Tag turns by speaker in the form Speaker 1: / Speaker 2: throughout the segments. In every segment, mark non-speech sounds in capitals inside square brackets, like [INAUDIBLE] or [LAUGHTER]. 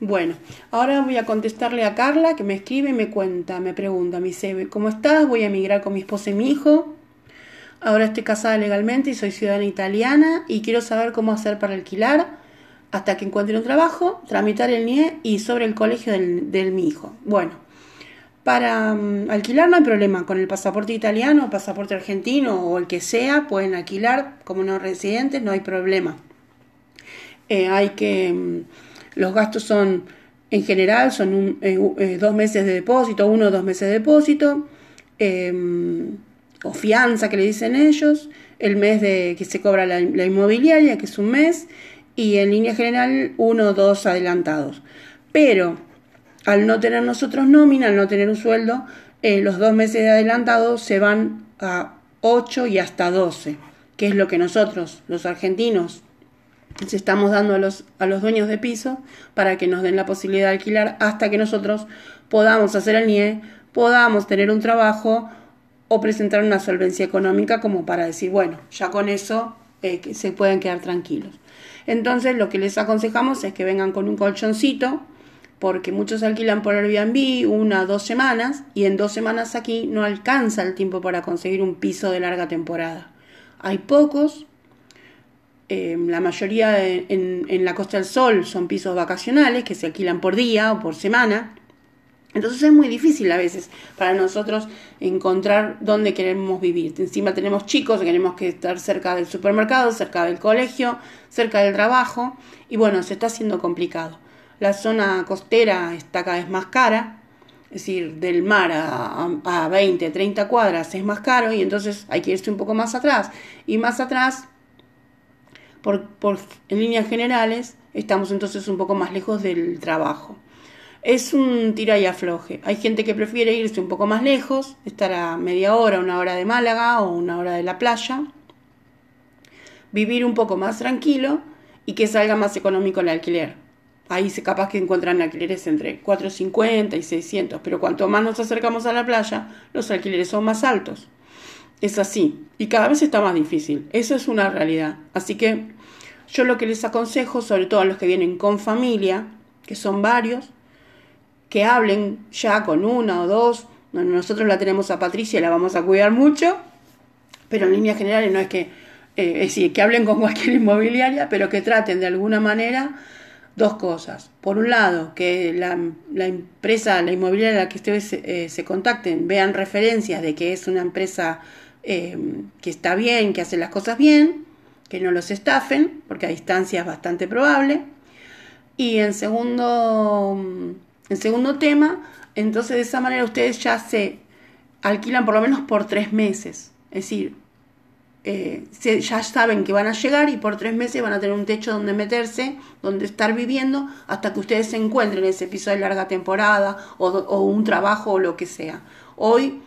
Speaker 1: Bueno, ahora voy a contestarle a Carla que me escribe y me cuenta, me pregunta, me dice, ¿cómo estás? Voy a emigrar con mi esposo y mi hijo. Ahora estoy casada legalmente y soy ciudadana italiana y quiero saber cómo hacer para alquilar hasta que encuentre un trabajo, tramitar el NIE y sobre el colegio del, del mi hijo. Bueno, para mm, alquilar no hay problema, con el pasaporte italiano, pasaporte argentino o el que sea, pueden alquilar como no residentes, no hay problema. Eh, hay que, mm, los gastos son, en general, son eh, eh, dos meses de depósito, uno o dos meses de depósito, em, o fianza que le dicen ellos, el mes de que se cobra la inmobiliaria, que es un mes, y en línea general uno o dos adelantados. Pero al no tener nosotros nómina, al no tener un sueldo, eh, los dos meses de adelantado se van a 8 y hasta 12, que es lo que nosotros, los argentinos, les estamos dando a los, a los dueños de piso para que nos den la posibilidad de alquilar hasta que nosotros podamos hacer el NIE, podamos tener un trabajo o presentar una solvencia económica como para decir, bueno, ya con eso eh, se pueden quedar tranquilos. Entonces lo que les aconsejamos es que vengan con un colchoncito, porque muchos alquilan por Airbnb una o dos semanas y en dos semanas aquí no alcanza el tiempo para conseguir un piso de larga temporada. Hay pocos, eh, la mayoría en, en, la Costa del Sol son pisos vacacionales que se alquilan por día o por semana. Entonces es muy difícil a veces para nosotros encontrar dónde queremos vivir. Encima tenemos chicos, queremos que estar cerca del supermercado, cerca del colegio, cerca del trabajo y bueno, se está haciendo complicado. La zona costera está cada vez más cara, es decir, del mar a, a 20, 30 cuadras es más caro y entonces hay que irse un poco más atrás. Y más atrás, por, por, en líneas generales, estamos entonces un poco más lejos del trabajo es un tira y afloje. Hay gente que prefiere irse un poco más lejos, estar a media hora, una hora de Málaga o una hora de la playa, vivir un poco más tranquilo y que salga más económico el alquiler. Ahí se capaz que encuentran alquileres entre 450 y 600, pero cuanto más nos acercamos a la playa, los alquileres son más altos. Es así, y cada vez está más difícil. Eso es una realidad. Así que yo lo que les aconsejo, sobre todo a los que vienen con familia, que son varios, que hablen ya con una o dos. nosotros la tenemos a Patricia y la vamos a cuidar mucho, pero en líneas generales no es que, eh, es decir, que hablen con [LAUGHS] cualquier inmobiliaria, pero que traten de alguna manera dos cosas. Por un lado, que la, empresa, la inmobiliaria a la que ustedes eh, se contacten, vean referencias de que es una empresa eh, que está bien, que hace las cosas bien, que no los estafen, porque a distancia es bastante probable. Y en segundo el segundo tema, entonces de esa manera ustedes ya se alquilan por lo menos por tres meses. Es decir, eh, ya saben que van a llegar y por tres meses van a tener un techo donde meterse, donde estar viviendo, hasta que ustedes se encuentren en ese piso de larga temporada o, un trabajo o lo que sea. Hoy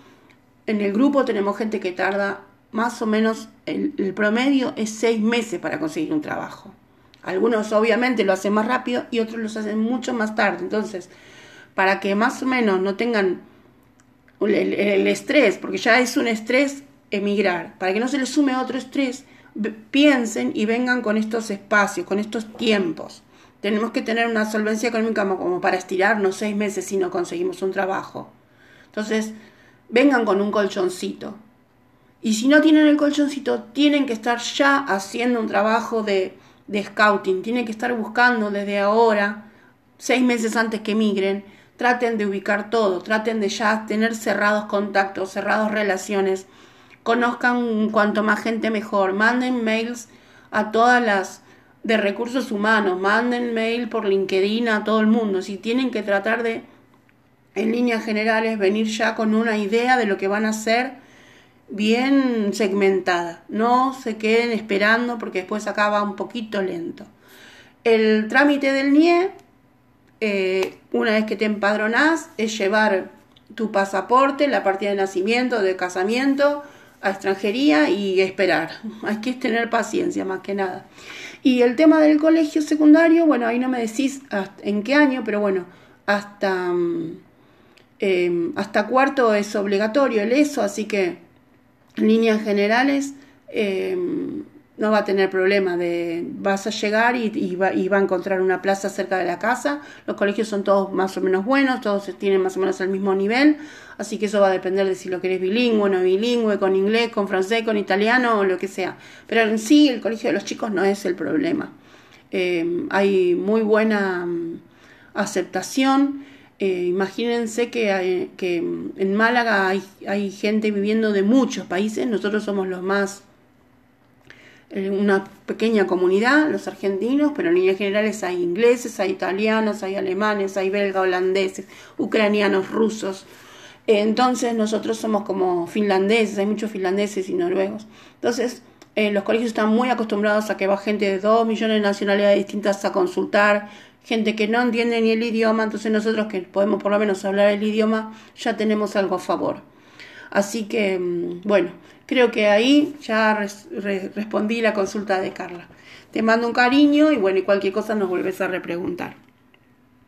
Speaker 1: en el grupo tenemos gente que tarda más o menos, el, promedio es seis meses para conseguir un trabajo. Algunos obviamente lo hacen más rápido y otros lo hacen mucho más tarde. Entonces, para que más o menos no tengan el, estrés, porque ya es un estrés emigrar, para que no se les sume otro estrés, piensen y vengan con estos espacios, con estos tiempos. Tenemos que tener una solvencia económica como para estirarnos seis meses si no conseguimos un trabajo. Entonces, vengan con un colchoncito. Y si no tienen el colchoncito, tienen que estar ya haciendo un trabajo de de scouting, tienen que estar buscando desde ahora, seis meses antes que migren, traten de ubicar todo, traten de ya tener cerrados contactos, cerradas relaciones, conozcan cuanto más gente mejor, manden mails a todas las de recursos humanos, manden mail por LinkedIn a todo el mundo, si tienen que tratar de, en líneas generales, venir ya con una idea de lo que van a hacer, bien segmentada. No se queden esperando porque después acaba un poquito lento. El trámite del NIE, eh, una vez que te empadronás, es llevar tu pasaporte, la partida de nacimiento, de casamiento, a extranjería y esperar. [LAUGHS] Hay que tener paciencia más que nada. Y el tema del colegio secundario, bueno, ahí no me decís en qué año, pero bueno, hasta, mm, eh, hasta cuarto es obligatorio el ESO, así que líneas generales, em, no va a tener problema de vas a llegar y, va, a encontrar una plaza cerca de la casa. Los colegios son todos más o menos buenos, todos tienen más o menos el mismo nivel, así que eso va a depender de si lo querés bilingüe, no bilingüe, con inglés, con francés, con italiano o lo que sea. Pero en sí el colegio de los chicos no es el problema. Eh, hay muy buena mm, aceptación. Eh, imagínense que, que en Málaga hay, hay gente viviendo de muchos países, nosotros somos los más una pequeña comunidad, los argentinos, pero en líneas generales hay ingleses, hay italianos, hay alemanes, hay belgas, holandeses, ucranianos, rusos. Entonces nosotros somos como finlandeses, hay muchos finlandeses y noruegos. Entonces eh, los colegios están muy acostumbrados a que va gente de dos millones de nacionalidades distintas a consultar, gente que no entiende ni el idioma, entonces nosotros que podemos por lo menos hablar el idioma ya tenemos algo a favor. Así que, mm, bueno, creo que ahí ya respondí la consulta de Carla. Te mando un cariño y bueno, y cualquier cosa nos vuelves a repreguntar.